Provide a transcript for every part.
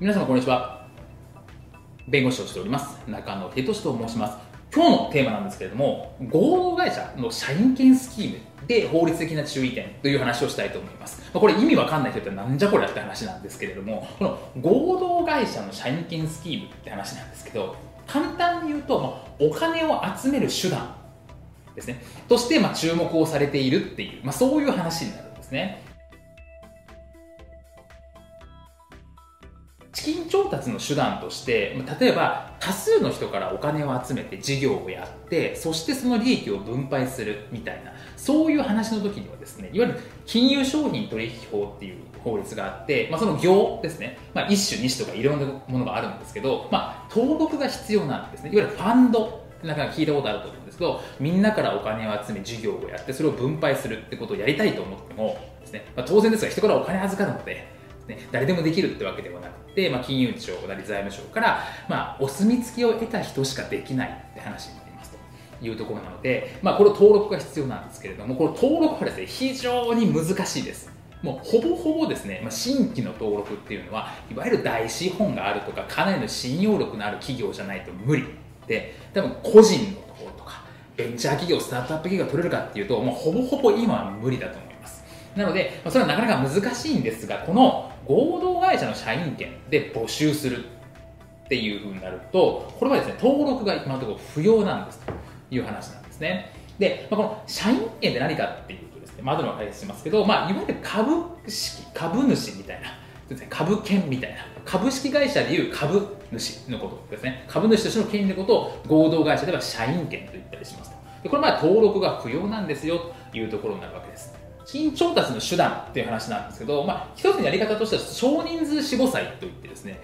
皆様こんにちは。弁護士をしております。中野哲俊と申します。今日のテーマなんですけれども合同会社の社員権スキームで法律的な注意点という話をしたいと思います。これ意味わかんない人ってなんじゃこりゃって話なんですけれどもこの合同会社の社員権スキームって話なんですけど簡単に言うと、まお金を集める手段ですね。としてま注目をされているっていう、まあ、そういう話になるんですね。資金調達の手段として例えば多数の人からお金を集めて事業をやってそしてその利益を分配するみたいなそういう話の時にはですねいわゆる金融商品取引法っていう法律があって、まあ、その業ですね、まあ、一種二種とかいろんなものがあるんですけど、まあ、登録が必要なんですね。いわゆるファンドなんか聞いたことあると思うんですけどみんなからお金を集め事業をやってそれを分配するってことをやりたいと思ってもですね、まあ、当然ですが人からお金預かるのでね、誰でもできるってわけではなくて、まあ、金融庁なり財務省から、まあ、お墨付きを得た人しかできないって話になりますというところなので、まあ、これ登録が必要なんですけれどもこの登録はですね非常に難しいです。もうほぼほぼですね、まあ、新規の登録っていうのはいわゆる大資本があるとかかなりの信用力のある企業じゃないと無理。で多分個人のところとかベンチャー企業スタートアップ企業が取れるかっていうともうほぼほぼ今は無理だと思います。なので、まあ、それはなかなか難しいんですがこの合同会社の社員権で募集するっていうふうになると、これはですね、登録が今のところ不要なんですという話なんですね。で、まあ、この社員権って何かっていうとですね、窓の解説しますけど、まあ、いわゆる株式、株主みたいな、株券みたいな、株式会社でいう株主のことですね。株主としての権利のことを合同会社では社員権と言ったりしますと。これは登録が不要なんですよというところになるわけです。金調達の手段っていう話なんですけど、まあ、一つのやり方としては少人数死後祭といってですね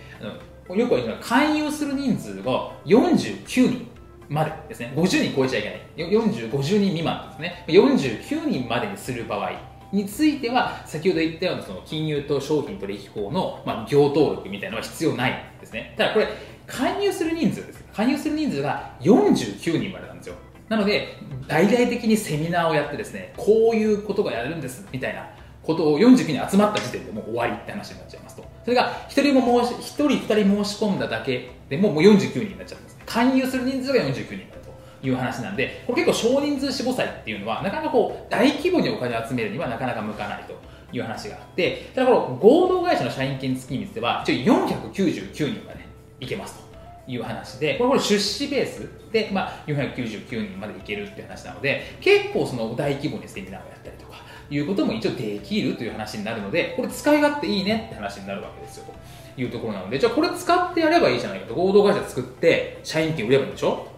よく言うのは勧誘する人数が49人までですね50人超えちゃいけない。40 50人未満ですね。49人までにする場合については先ほど言ったようなその金融と商品取引法の、まあ、業登録みたいなのは必要ないんですね。ただこれ勧誘する人数です。勧誘する人数が49人までなんですよ。なので大々的にセミナーをやってですねこういうことがやるんですみたいなことを49人集まった時点でもう終わりって話になっちゃいますと。それが1人も申し1人2人申し込んだだけでももう49人になっちゃうんです。勧誘する人数が49人だという話なんでこれ結構少人数死亡祭っていうのはなかなかこう大規模にお金を集めるにはなかなか向かないという話があってただこの合同会社の社員権付き率では一応499人までいけますと。いう話で、これこれ出資ベースで、まあ、499人までいけるっていう話なので、結構その大規模にセミナーをやったりとか、いうことも一応できるという話になるので、これ使い勝手いいねって話になるわけですよ、というところなので、じゃあこれ使ってやればいいじゃないかと、合同会社作って、社員権売ればいいんでしょ？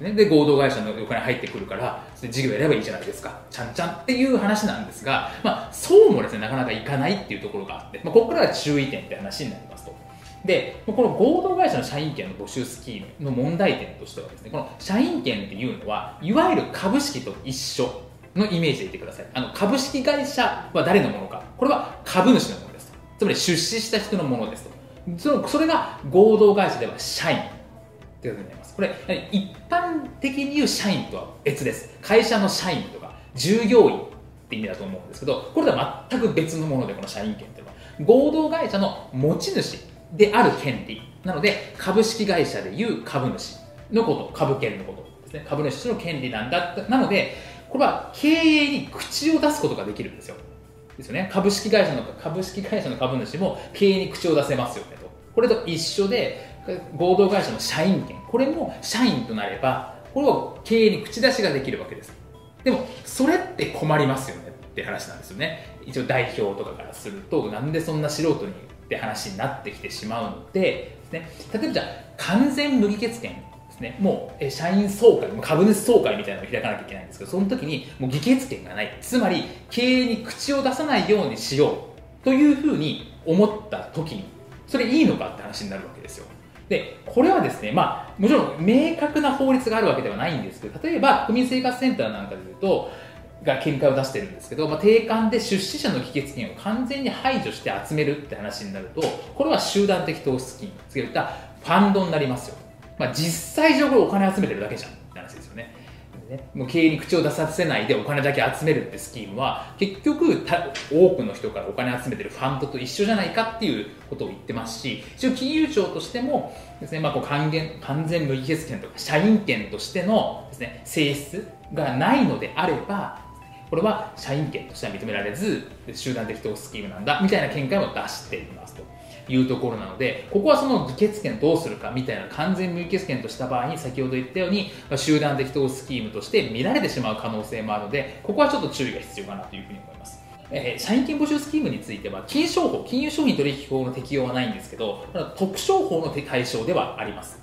で、合同会社のお金入ってくるから、事業やればいいじゃないですか。ちゃんちゃんっていう話なんですが、まあ、そうもですね、なかなかいかないっていうところがあって、まあ、ここからが注意点って話になります。でこの合同会社の社員権の募集スキームの問題点としてはですねこの社員権っていうのはいわゆる株式と一緒のイメージでいてください。あの株式会社は誰のものか。これは株主のものですつまり出資した人のものですと。そのそれが合同会社では社員ということになります。これ一般的に言う社員とは別です。会社の社員とか従業員って意味だと思うんですけどこれとは全く別のものでこの社員権というのは。合同会社の持ち主である権利。なので株式会社でいう株主のこと。株権のことですね。株主の権利なんだなのでこれは経営に口を出すことができるんですよ。ですよね。株式会社の株式会社の株主も経営に口を出せますよねと。これと一緒で合同会社の社員権。これも社員となればこれは経営に口出しができるわけです。でもそれって困りますよねって話なんですよね。一応代表とかからするとなんでそんな素人にって話になってきてしまうのでです、ね、例えばじゃあ完全無議決権ですね。もう社員総会株主総会みたいなのを開かなきゃいけないんですけどその時にもう議決権がない。つまり経営に口を出さないようにしようというふうに思った時にそれいいのかって話になるわけですよ。でこれはですね、まあ、もちろん明確な法律があるわけではないんですけど例えば国民生活センターなんかでいうとが見解を出してるんですけど、まあ、定款で出資者の議決権を完全に排除して集めるって話になるとこれは集団的投資金つけたファンドになりますよ、まあ、実際上これお金集めてるだけじゃんって話ですよね。ね、もう経営に口を出させないでお金だけ集めるってスキームは結局多くの人からお金集めてるファンドと一緒じゃないかっていうことを言ってますし一応金融庁としてもですね、まあ、こう還元完全無議決権とか社員権としてのです、ね、性質がないのであればこれは社員権としては認められず集団的投資スキームなんだみたいな見解も出していますと。いうところなので、ここはその議決権どうするかみたいな完全無議決権とした場合に、先ほど言ったように、集団的投資スキームとして見られてしまう可能性もあるので、ここはちょっと注意が必要かなというふうに思います。えー、社員権募集スキームについては、金商法、金融商品取引法の適用はないんですけど、特商法の対象ではあります。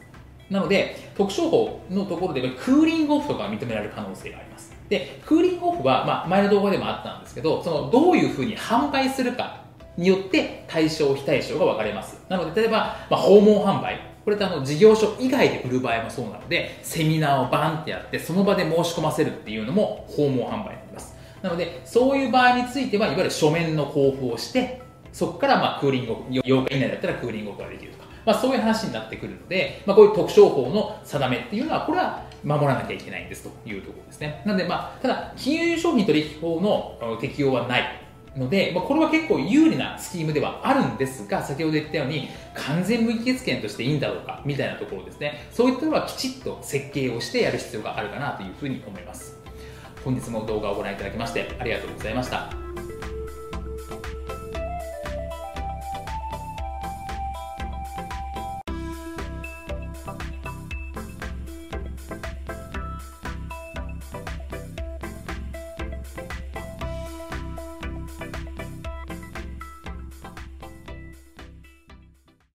なので、特商法のところでクーリングオフとかが認められる可能性があります。で、クーリングオフは、まあ、前の動画でもあったんですけど、その、どういうふうに販売するかによって対象、非対象が分かれます。なので、例えば、まあ、訪問販売。これってあの事業所以外で売る場合もそうなので、セミナーをバンってやって、その場で申し込ませるっていうのも訪問販売になります。なので、そういう場合については、いわゆる書面の交付をして、そこからまあクーリングオフ、8日以内だったらクーリングオフができるとか、まあ、そういう話になってくるので、まあ、こういう特徴法の定めっていうのは、これは守らなきゃいけないんですというところですね。なので、まあ、ただ、金融商品取引法の適用はないので、まあ、これは結構有利なスキームではあるんですが、先ほど言ったように、完全無議決権としていいんだろうか、みたいなところですね。そういったのはきちっと設計をしてやる必要があるかなというふうに思います。本日も動画をご覧いただきましてありがとうございました。